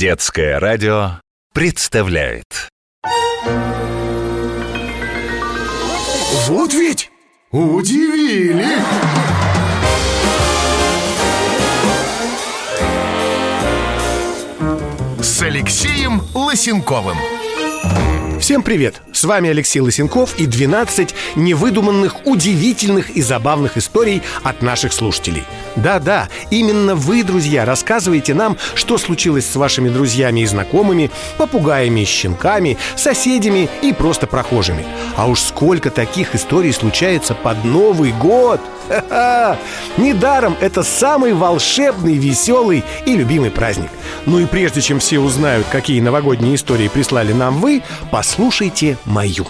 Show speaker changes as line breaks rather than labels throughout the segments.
Детское радио представляет
Вот ведь удивили! С Алексеем Лосенковым
Всем привет! С вами Алексей Лысенков и 12 невыдуманных, удивительных и забавных историй от наших слушателей. Да-да, именно вы, друзья, рассказываете нам, что случилось с вашими друзьями и знакомыми, попугаями и щенками, соседями и просто прохожими. А уж сколько таких историй случается под Новый год! Ха-ха! Недаром это самый волшебный, веселый и любимый праздник. Ну и прежде чем все узнают, какие новогодние истории прислали нам вы, послушайте мою.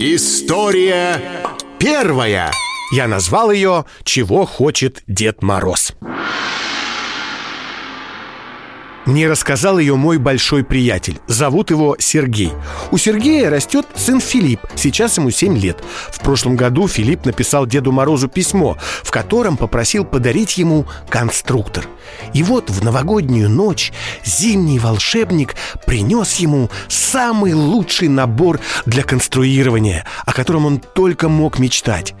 История первая
Я назвал ее «Чего хочет Дед Мороз». Мне рассказал ее мой большой приятель. Зовут его Сергей. У Сергея растет сын Филипп. Сейчас ему 7 лет. В прошлом году Филипп написал Деду Морозу письмо, в котором попросил подарить ему конструктор. И вот в новогоднюю ночь зимний волшебник принес ему самый лучший набор для конструирования, о котором он только мог мечтать.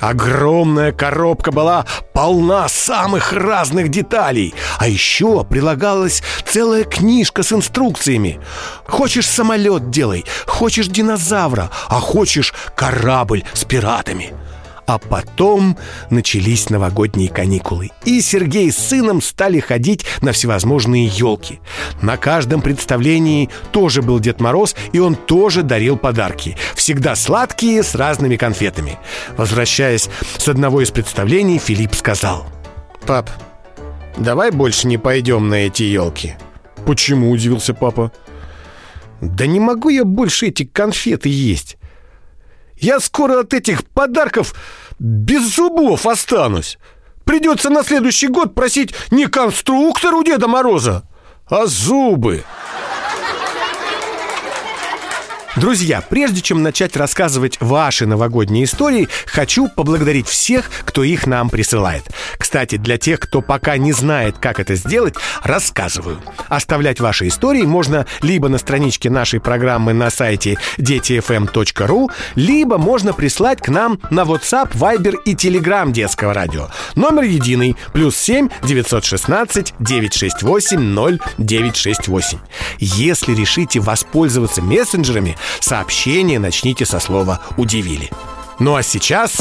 Огромная коробка была полна самых разных деталей. А еще прилагалась целая книжка с инструкциями. Хочешь самолет делай, хочешь динозавра, а хочешь корабль с пиратами а потом начались новогодние каникулы И Сергей с сыном стали ходить на всевозможные елки На каждом представлении тоже был Дед Мороз И он тоже дарил подарки Всегда сладкие, с разными конфетами. Возвращаясь с одного из представлений, Филипп сказал Пап, давай больше не пойдем на эти елки Почему, удивился папа. Да не могу я больше эти конфеты есть я скоро от этих подарков без зубов останусь. Придется на следующий год просить не конструктор у Деда Мороза, а зубы. Друзья, прежде чем начать рассказывать ваши новогодние истории, хочу поблагодарить всех, кто их нам присылает. Кстати, для тех, кто пока не знает, как это сделать, рассказываю. Оставлять ваши истории можно либо на страничке нашей программы на сайте детифм.ру, либо можно прислать к нам на WhatsApp, Viber и Telegram детского радио. Номер единый, плюс 7 916 968 0968. Если решите воспользоваться мессенджерами, Сообщение начните со слова «удивили». Ну а сейчас...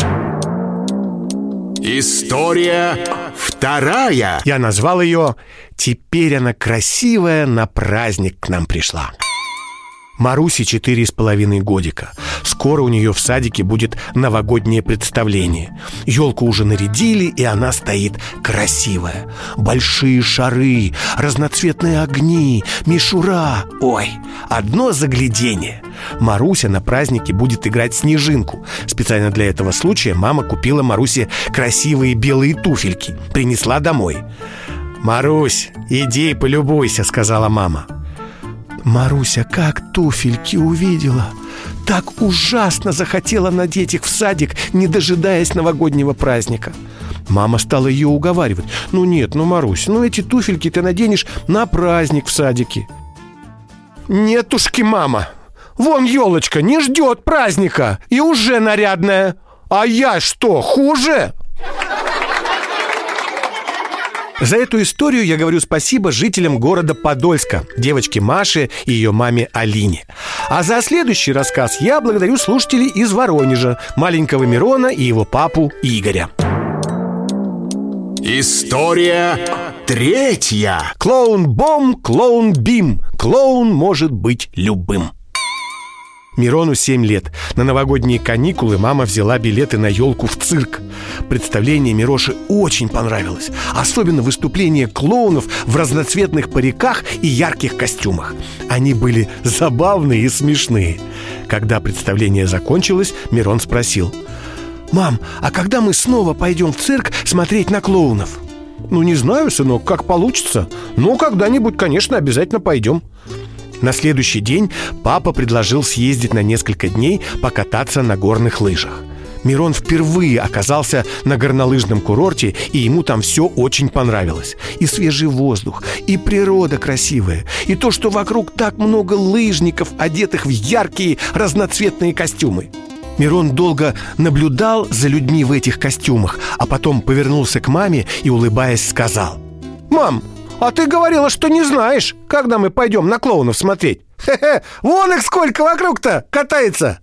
История вторая
Я назвал ее «Теперь она красивая на праздник к нам пришла». Марусе четыре с половиной годика. Скоро у нее в садике будет новогоднее представление. Елку уже нарядили, и она стоит красивая. Большие шары, разноцветные огни, мишура. Ой, одно заглядение. Маруся на празднике будет играть снежинку. Специально для этого случая мама купила Марусе красивые белые туфельки. Принесла домой. «Марусь, иди полюбуйся», — сказала мама. Маруся как туфельки увидела! Так ужасно захотела надеть их в садик Не дожидаясь новогоднего праздника. Мама стала ее уговаривать. Ну нет, ну Марусь, ну эти туфельки ты наденешь на праздник в садике Нетушки, мама! Вон елочка не ждет праздника И уже нарядная. А я что, хуже? За эту историю я говорю спасибо жителям города Подольска, девочке Маше и ее маме Алине. А за следующий рассказ я благодарю слушателей из Воронежа, маленького Мирона и его папу Игоря.
История третья
Клоун-бом, клоун-бим. Клоун может быть любым. Мирону 7 лет. На новогодние каникулы мама взяла билеты на елку в цирк. Представление Мироши очень понравилось. Особенно выступление клоунов в разноцветных париках и ярких костюмах. Они были забавные и смешные. Когда представление закончилось, Мирон спросил. «Мам, а когда мы снова пойдем в цирк смотреть на клоунов?» «Ну, не знаю, сынок, как получится. Но когда-нибудь, конечно, обязательно пойдем». На следующий день папа предложил съездить на несколько дней покататься на горных лыжах. Мирон впервые оказался на горнолыжном курорте, и ему там все очень понравилось. И свежий воздух, и природа красивая, и то, что вокруг так много лыжников, одетых в яркие разноцветные костюмы. Мирон долго наблюдал за людьми в этих костюмах, а потом повернулся к маме и, улыбаясь, сказал «Мам, а ты говорила, что не знаешь, когда мы пойдем на клоунов смотреть. Хе-хе, вон их сколько вокруг-то катается.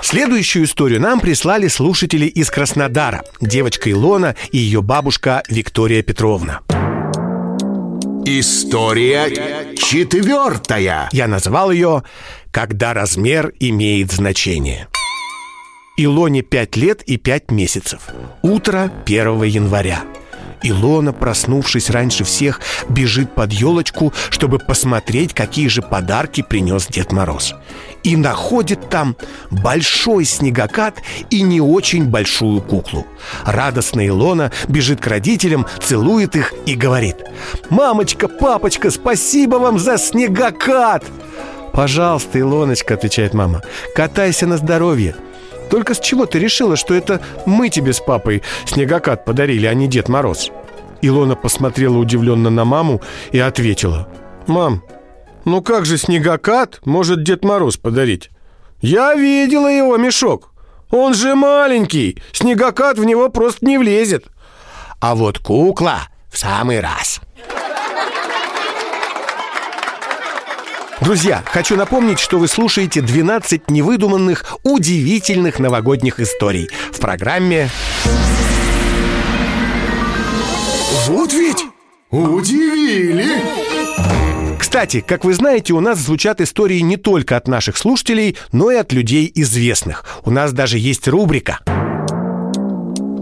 Следующую историю нам прислали слушатели из Краснодара. Девочка Илона и ее бабушка Виктория Петровна.
История четвертая.
Я назвал ее «Когда размер имеет значение». Илоне 5 лет и 5 месяцев. Утро 1 января. Илона, проснувшись раньше всех, бежит под елочку, чтобы посмотреть, какие же подарки принес Дед Мороз. И находит там большой снегокат и не очень большую куклу. Радостная Илона бежит к родителям, целует их и говорит «Мамочка, папочка, спасибо вам за снегокат!» «Пожалуйста, Илоночка», — отвечает мама, — «катайся на здоровье. Только с чего ты решила, что это мы тебе с папой снегокат подарили, а не Дед Мороз?» Илона посмотрела удивленно на маму и ответила. «Мам, ну как же снегокат может Дед Мороз подарить? Я видела его мешок. Он же маленький, снегокат в него просто не влезет. А вот кукла в самый раз». Друзья, хочу напомнить, что вы слушаете 12 невыдуманных, удивительных новогодних историй в программе
Вот ведь удивили.
Кстати, как вы знаете, у нас звучат истории не только от наших слушателей, но и от людей известных. У нас даже есть рубрика.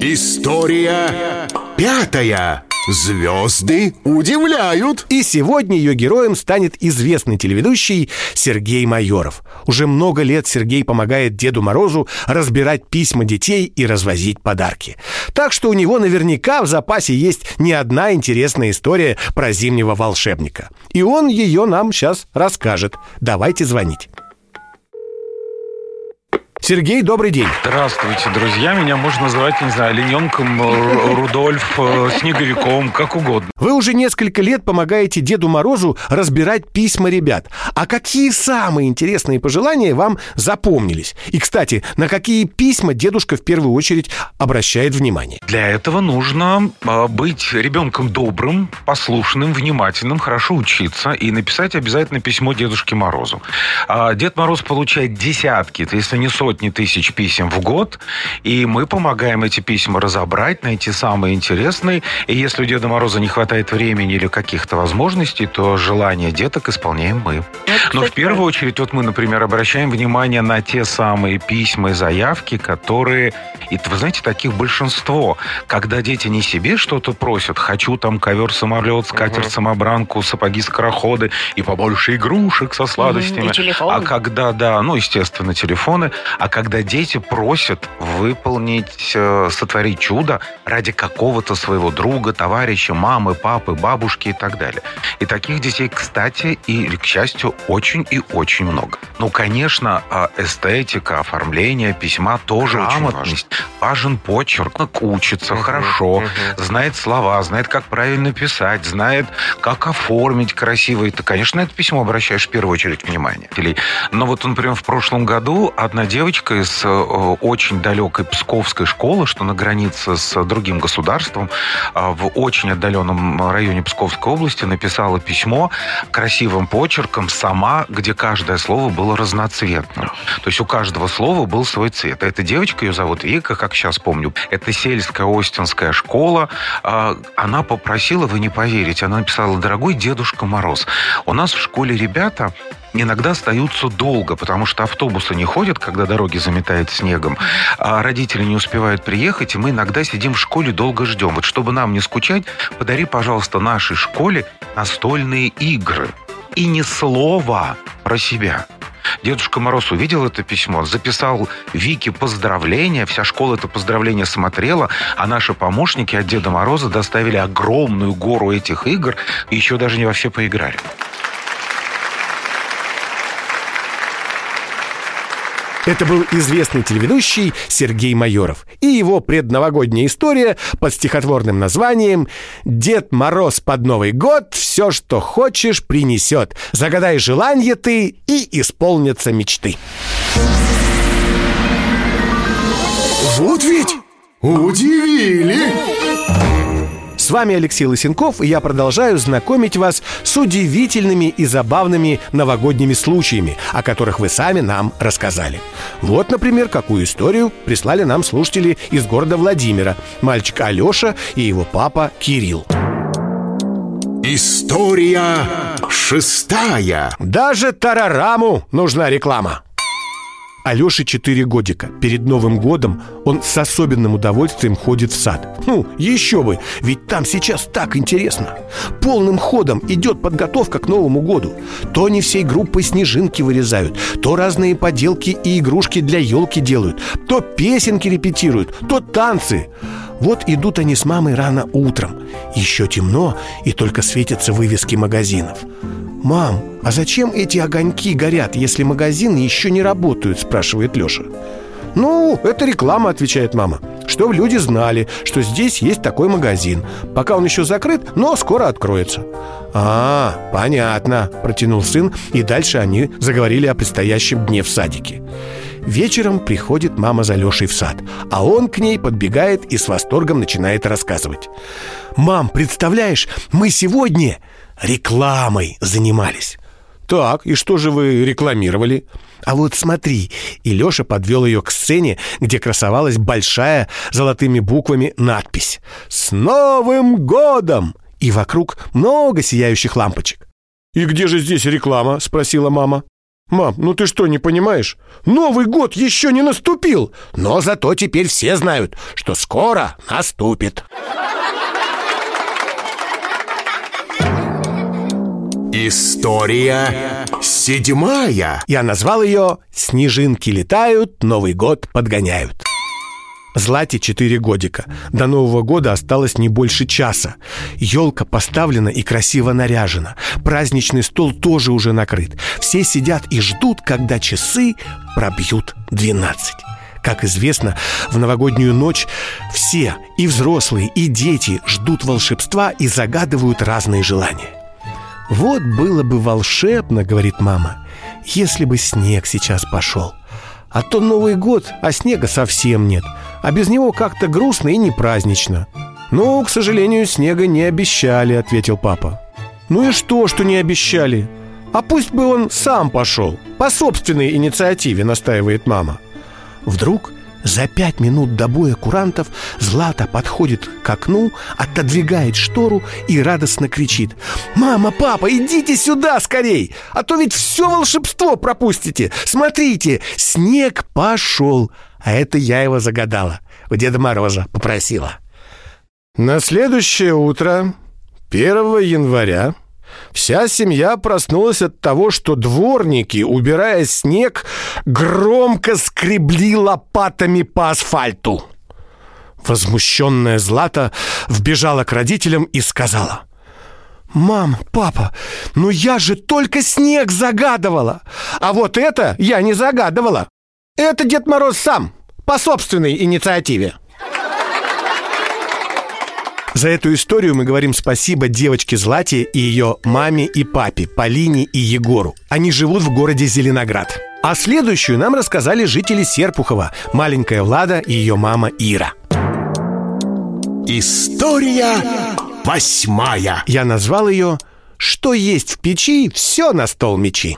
История пятая. Звезды удивляют.
И сегодня ее героем станет известный телеведущий Сергей Майоров. Уже много лет Сергей помогает Деду Морозу разбирать письма детей и развозить подарки. Так что у него наверняка в запасе есть не одна интересная история про зимнего волшебника. И он ее нам сейчас расскажет. Давайте звонить. Сергей, добрый день.
Здравствуйте, друзья. Меня можно называть, не знаю, олененком, э, Рудольф, э, снеговиком, как угодно.
Вы уже несколько лет помогаете Деду Морозу разбирать письма ребят. А какие самые интересные пожелания вам запомнились? И, кстати, на какие письма дедушка в первую очередь обращает внимание?
Для этого нужно э, быть ребенком добрым, послушным, внимательным, хорошо учиться и написать обязательно письмо Дедушке Морозу. А Дед Мороз получает десятки, если не сотни тысяч писем в год, и мы помогаем эти письма разобрать, найти самые интересные. И если у Деда Мороза не хватает времени или каких-то возможностей, то желания деток исполняем мы. Но в первую очередь, вот мы, например, обращаем внимание на те самые письма и заявки, которые... И вы знаете, таких большинство. Когда дети не себе что-то просят, хочу там ковер-самолет, скатерть-самобранку, сапоги-скороходы и побольше игрушек со сладостями.
и телефон.
А когда, да, ну, естественно, телефоны. А когда дети просят выполнить, э, сотворить чудо ради какого-то своего друга, товарища, мамы, папы, бабушки и так далее. И таких детей, кстати, и, к счастью, очень и очень много. Ну, конечно, а, эстетика, оформление письма тоже грамотность. Важен почерк. Учится хорошо, знает слова, знает, как правильно писать, знает, как оформить красиво. И ты, конечно, это письмо обращаешь в первую очередь внимание. Но вот, например, в прошлом году одна девочка из э, очень далекой Псковской школы, что на границе с другим государством, а, в очень отдаленном районе Псковской области, написала письмо красивым почерком сама, где каждое слово было разноцветным. То есть у каждого слова был свой цвет. Эта девочка, ее зовут Вика, как сейчас помню, это сельская Остинская школа. А, Она попросила, вы не поверите, она написала, дорогой Дедушка Мороз, у нас в школе ребята иногда остаются долго, потому что автобусы не ходят, когда дороги заметает снегом, а родители не успевают приехать, и мы иногда сидим в школе, долго ждем. Вот чтобы нам не скучать, подари, пожалуйста, нашей школе настольные игры. И ни слова про себя. Дедушка Мороз увидел это письмо, записал Вике поздравления, вся школа это поздравление смотрела, а наши помощники от Деда Мороза доставили огромную гору этих игр и еще даже не во все поиграли.
Это был известный телеведущий Сергей Майоров и его предновогодняя история под стихотворным названием «Дед Мороз под Новый год все, что хочешь, принесет. Загадай желание ты, и исполнятся мечты».
Вот ведь удивили!
С вами Алексей Лысенков, и я продолжаю знакомить вас с удивительными и забавными новогодними случаями, о которых вы сами нам рассказали. Вот, например, какую историю прислали нам слушатели из города Владимира. Мальчик Алеша и его папа Кирилл.
История шестая.
Даже Тарараму нужна реклама. Алёше 4 годика. Перед Новым годом он с особенным удовольствием ходит в сад. Ну, еще бы, ведь там сейчас так интересно. Полным ходом идет подготовка к Новому году. То они всей группой снежинки вырезают, то разные поделки и игрушки для елки делают, то песенки репетируют, то танцы. Вот идут они с мамой рано утром. Еще темно, и только светятся вывески магазинов. «Мам, а зачем эти огоньки горят, если магазины еще не работают?» – спрашивает Леша. «Ну, это реклама», – отвечает мама. Чтобы люди знали, что здесь есть такой магазин. Пока он еще закрыт, но скоро откроется «А, понятно», – протянул сын И дальше они заговорили о предстоящем дне в садике. Вечером приходит мама за Лешей в сад А он к ней подбегает и с восторгом начинает рассказывать. «Мам, представляешь, мы сегодня рекламой занимались. Так, и что же вы рекламировали? А вот смотри, и Леша подвел ее к сцене, где красовалась большая золотыми буквами надпись «С Новым годом!» И вокруг много сияющих лампочек. «И где же здесь реклама?» – спросила мама. «Мам, ну ты что, не понимаешь? Новый год еще не наступил, но зато теперь все знают, что скоро наступит».
История седьмая.
Я назвал ее «Снежинки летают, Новый год подгоняют». Злате 4 годика. До Нового года осталось не больше часа. Елка поставлена и красиво наряжена. Праздничный стол тоже уже накрыт. Все сидят и ждут, когда часы пробьют 12. Как известно, в новогоднюю ночь все, и взрослые, и дети, ждут волшебства и загадывают разные желания. «Вот было бы волшебно, — говорит мама, — если бы снег сейчас пошел. А то Новый год, а снега совсем нет, а без него как-то грустно и не празднично». «Ну, к сожалению, снега не обещали», — ответил папа. «Ну и что, что не обещали? А пусть бы он сам пошел, по собственной инициативе», — настаивает мама. Вдруг за пять минут до боя курантов Злата подходит к окну, отодвигает штору и радостно кричит «Мама, папа, идите сюда скорей, а то ведь все волшебство пропустите! Смотрите, снег пошел!» А это я его загадала, у Деда Мороза попросила. На следующее утро, 1 января, Вся семья проснулась от того, что дворники, убирая снег, громко скребли лопатами по асфальту. Возмущенная Злата вбежала к родителям и сказала «Мам, папа, ну я же только снег загадывала, а вот это я не загадывала. Это Дед Мороз сам, по собственной инициативе». За эту историю мы говорим спасибо девочке Злате и ее маме и папе, Полине и Егору. Они живут в городе Зеленоград. А следующую нам рассказали жители Серпухова, маленькая Влада и ее мама Ира.
История восьмая.
Я назвал ее «Что есть в печи, все на стол мечи».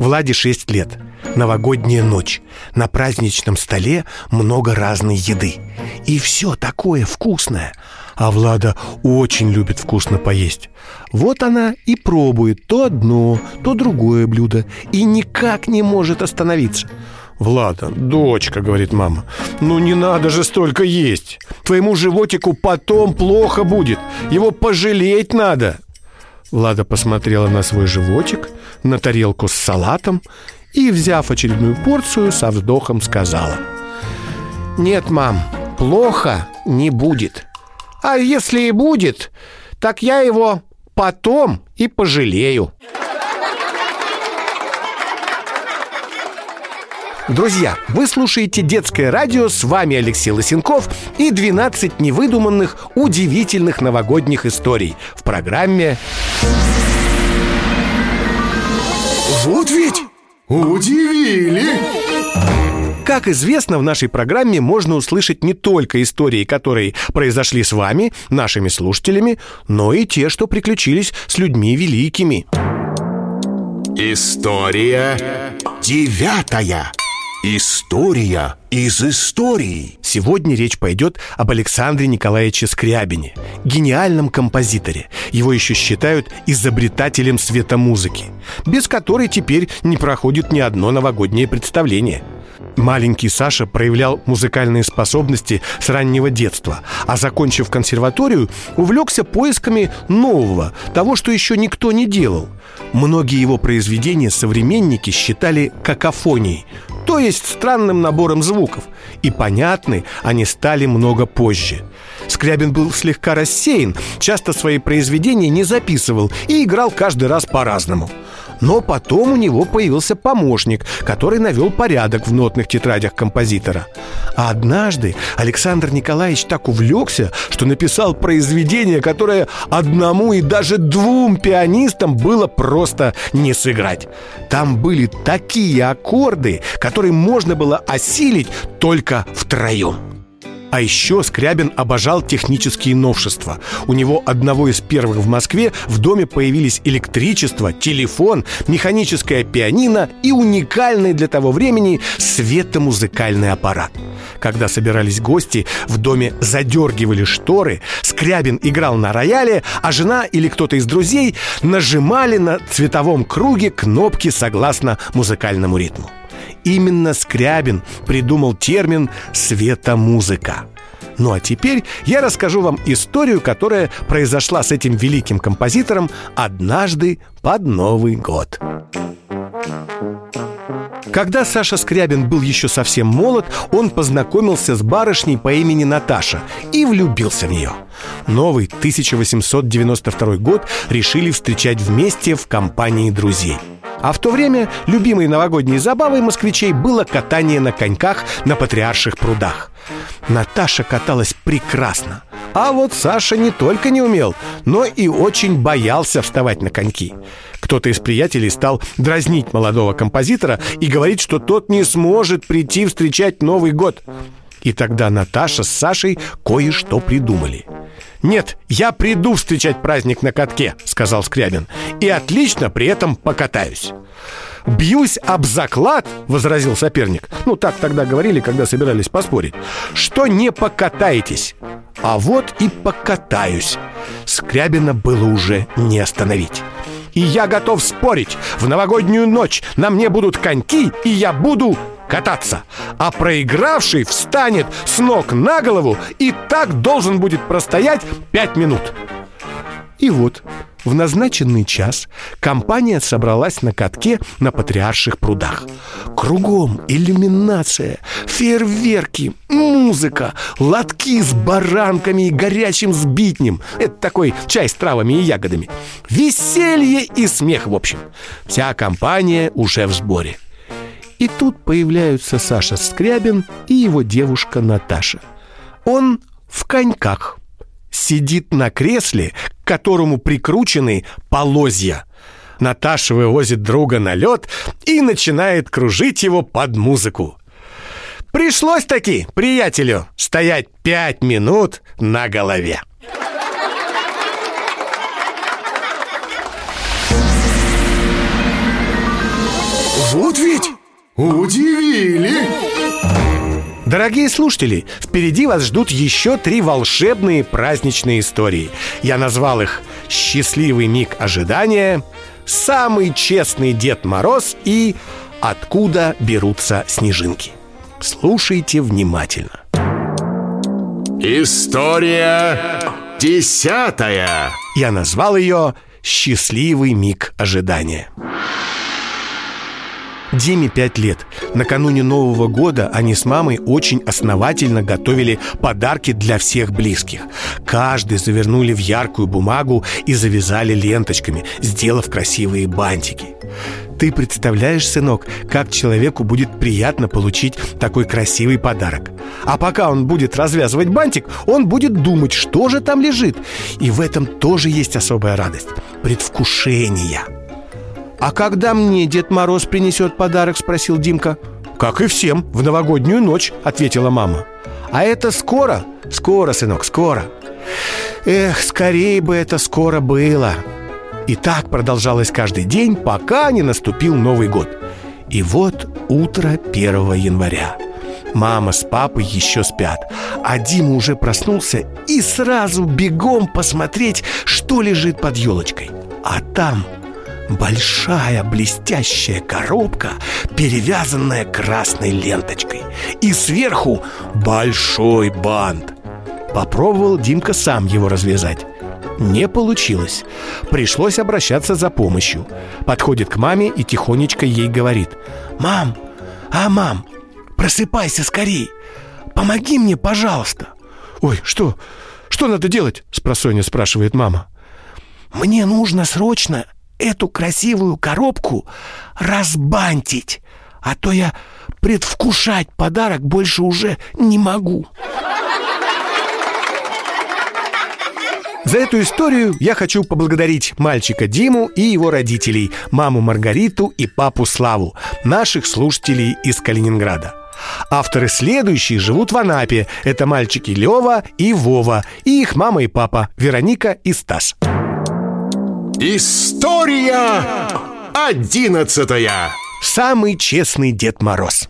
Владе 6 лет. Новогодняя ночь. На праздничном столе много разной еды. И все такое вкусное. А Влада очень любит вкусно поесть. Вот она и пробует то одно, то другое блюдо. И никак не может остановиться. «Влада, дочка», — говорит мама, — «ну не надо же столько есть. Твоему животику потом плохо будет. Его пожалеть надо». Влада посмотрела на свой животик, на тарелку с салатом и, взяв очередную порцию, со вздохом сказала «Нет, мам, плохо не будет. А если и будет, так я его потом и пожалею». Друзья, вы слушаете «Детское радио», с вами Алексей Лосенков и 12 невыдуманных, удивительных новогодних историй в программе
Вот ведь удивили!
Как известно, в нашей программе можно услышать не только истории, которые произошли с вами, нашими слушателями, но и те, что приключились с людьми великими.
История девятая. История из истории.
Сегодня речь пойдет об Александре Николаевиче Скрябине, гениальном композиторе. Его еще считают изобретателем светомузыки, без которой теперь не проходит ни одно новогоднее представление – Маленький Саша проявлял музыкальные способности с раннего детства, а закончив консерваторию, увлекся поисками нового, того, что еще никто не делал. Многие его произведения современники считали какофонией, то есть странным набором звуков, и понятны они стали много позже. Скрябин был слегка рассеян, часто свои произведения не записывал и играл каждый раз по-разному – но потом у него появился помощник, который навел порядок в нотных тетрадях композитора. А однажды Александр Николаевич так увлекся, что написал произведение, которое одному и даже двум пианистам было просто не сыграть. Там были такие аккорды, которые можно было осилить только втроем. А еще Скрябин обожал технические новшества. У него одного из первых в Москве в доме появились электричество, телефон, механическое пианино и уникальный для того времени светомузыкальный аппарат. Когда собирались гости, в доме задергивали шторы, Скрябин играл на рояле, а жена или кто-то из друзей нажимали на цветовом круге кнопки согласно музыкальному ритму. Именно Скрябин придумал термин «светомузыка». Ну а теперь я расскажу вам историю, которая произошла с этим великим композитором однажды под Новый год. Когда Саша Скрябин был еще совсем молод, он познакомился с барышней по имени Наташа и влюбился в нее. Новый 1892 год решили встречать вместе в компании друзей – а в то время любимой новогодней забавой москвичей было катание на коньках на Патриарших прудах. Наташа каталась прекрасно. А вот Саша не только не умел, но и очень боялся вставать на коньки. Кто-то из приятелей стал дразнить молодого композитора и говорить, что тот не сможет прийти встречать Новый год. И тогда Наташа с Сашей кое-что придумали – «Нет, я приду встречать праздник на катке», — сказал Скрябин «И отлично при этом покатаюсь». «Бьюсь об заклад», — возразил соперник Ну, так тогда говорили, когда собирались поспорить «Что не покатаетесь». А вот и покатаюсь Скрябина было уже не остановить и я готов спорить. В новогоднюю ночь на мне будут коньки, и я буду кататься. А проигравший встанет с ног на голову и так должен будет простоять пять минут. И вот в назначенный час компания собралась на катке на Патриарших прудах. Кругом иллюминация, фейерверки, музыка, лотки с баранками и горячим сбитнем. Это такой чай с травами и ягодами. Веселье и смех, в общем. Вся компания уже в сборе. И тут появляются Саша Скрябин и его девушка Наташа. Он в коньках. Сидит на кресле, к которому прикручены полозья. Наташа вывозит друга на лед и начинает кружить его под музыку. Пришлось таки приятелю стоять пять минут на голове.
Вот ведь удивили!
Дорогие слушатели, впереди вас ждут еще три волшебные праздничные истории. Я назвал их «Счастливый миг ожидания», «Самый честный Дед Мороз» и «Откуда берутся снежинки». Слушайте внимательно.
История десятая.
Я назвал ее «Счастливый миг ожидания». Диме пять лет. Накануне Нового года они с мамой очень основательно готовили подарки для всех близких. Каждый завернули в яркую бумагу и завязали ленточками, сделав красивые бантики. Ты представляешь, сынок, как человеку будет приятно получить такой красивый подарок. А пока он будет развязывать бантик, он будет думать, что же там лежит. И в этом тоже есть особая радость. Предвкушение. «А когда мне Дед Мороз принесет подарок?» – спросил Димка. «Как и всем, в новогоднюю ночь», – ответила мама. «А это скоро?» «Скоро, сынок, скоро». Эх, скорее бы это скоро было. И так продолжалось каждый день, пока не наступил Новый год. И вот утро 1 января. Мама с папой еще спят, а Дима уже проснулся и сразу бегом посмотреть, что лежит под елочкой. А там большая блестящая коробка, перевязанная красной ленточкой. И сверху большой бант. Попробовал Димка сам его развязать. Не получилось. Пришлось обращаться за помощью. Подходит к маме и тихонечко ей говорит. «Мам, а мам, просыпайся скорей! Помоги мне, пожалуйста!» «Ой, что? Что надо делать?» – спросонья спрашивает мама. «Мне нужно срочно эту красивую коробку разбантить, а то я предвкушать подарок больше уже не могу». За эту историю я хочу поблагодарить мальчика Диму и его родителей, маму Маргариту и папу Славу, наших слушателей из Калининграда. Авторы следующие живут в Анапе. Это мальчики Лева и Вова, и их мама и папа Вероника и Стас.
История одиннадцатая.
Самый честный Дед Мороз.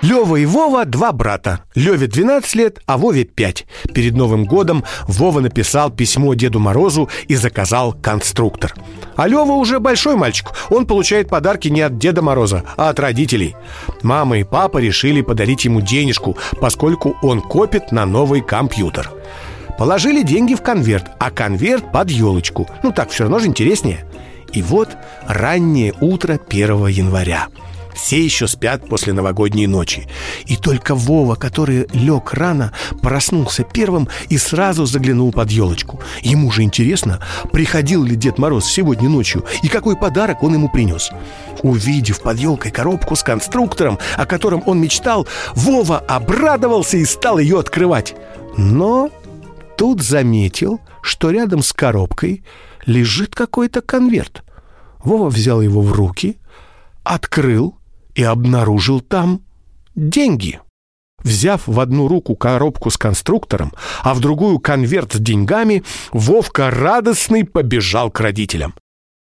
Лева и Вова – два брата. Леве 12 лет, а Вове 5. Перед Новым годом Вова написал письмо Деду Морозу и заказал конструктор. А Лева уже большой мальчик. Он получает подарки не от Деда Мороза, а от родителей. Мама и папа решили подарить ему денежку, поскольку он копит на новый компьютер. Положили деньги в конверт, а конверт под елочку. Ну так все равно же интереснее. И вот раннее утро 1 января. Все еще спят после новогодней ночи. И только Вова, который лег рано, проснулся первым и сразу заглянул под елочку. Ему же интересно, приходил ли Дед Мороз сегодня ночью и какой подарок он ему принес. Увидев под елкой коробку с конструктором, о котором он мечтал, Вова обрадовался и стал ее открывать. Но тут заметил, что рядом с коробкой лежит какой-то конверт. Вова взял его в руки, открыл и обнаружил там деньги. Взяв в одну руку коробку с конструктором, а в другую конверт с деньгами, Вовка радостный побежал к родителям.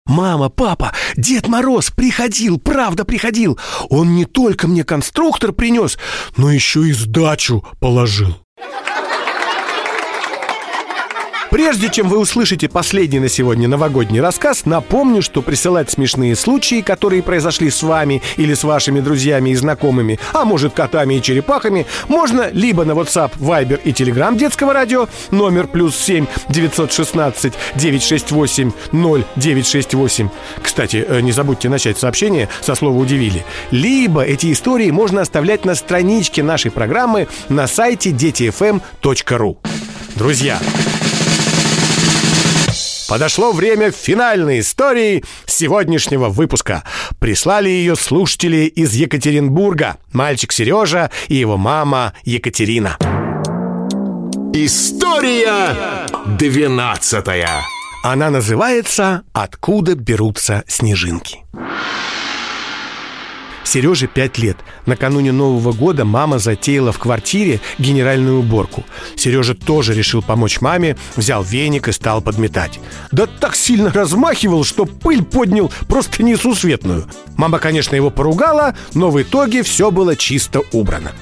«Мама, папа, Дед Мороз приходил, правда приходил! Он не только мне конструктор принес, но еще и сдачу положил!» Прежде чем вы услышите последний на сегодня новогодний рассказ, напомню, что присылать смешные случаи, которые произошли с вами или с вашими друзьями и знакомыми, а может котами и черепахами, можно либо на WhatsApp, Viber и Telegram детского радио, номер плюс 7 916 968 0968. Кстати, э, не забудьте начать сообщение со слова «удивили». Либо эти истории можно оставлять на страничке нашей программы на сайте детифм.ру. Друзья, Подошло время финальной истории сегодняшнего выпуска. Прислали ее слушатели из Екатеринбурга. Мальчик Сережа и его мама Екатерина.
История двенадцатая.
Она называется «Откуда берутся снежинки». Сереже 5 лет. Накануне Нового года мама затеяла в квартире генеральную уборку. Сережа тоже решил помочь маме, взял веник и стал подметать. Да так сильно размахивал, что пыль поднял просто несусветную. Мама, конечно, его поругала, но в итоге все было чисто убрано.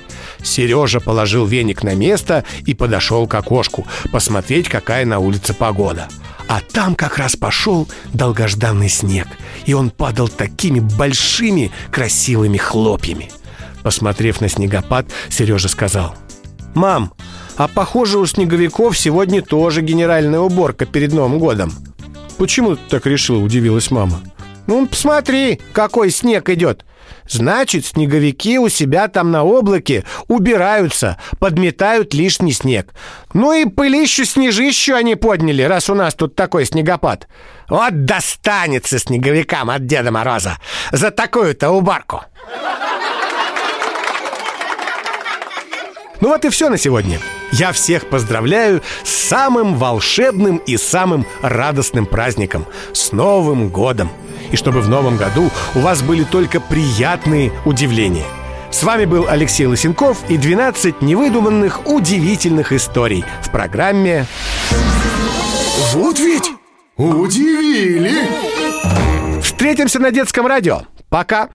Сережа положил веник на место и подошел к окошку посмотреть, какая на улице погода. А там как раз пошел долгожданный снег, и он падал такими большими красивыми хлопьями. Посмотрев на снегопад, Сережа сказал, «Мам, а похоже у снеговиков сегодня тоже генеральная уборка перед Новым годом». «Почему ты так решила?» – удивилась мама. «Ну, посмотри, какой снег идет. Значит, снеговики у себя там на облаке убираются, подметают лишний снег. Ну и пылищу-снежищу они подняли, раз у нас тут такой снегопад. Вот достанется снеговикам от Деда Мороза за такую-то убарку. Ну вот и все на сегодня. Я всех поздравляю с самым волшебным и самым радостным праздником, с Новым годом! И чтобы в новом году у вас были только приятные удивления. С вами был Алексей Лысенков и 12 невыдуманных удивительных историй в программе
Вот ведь удивили!
«Встретимся на детском радио». Пока!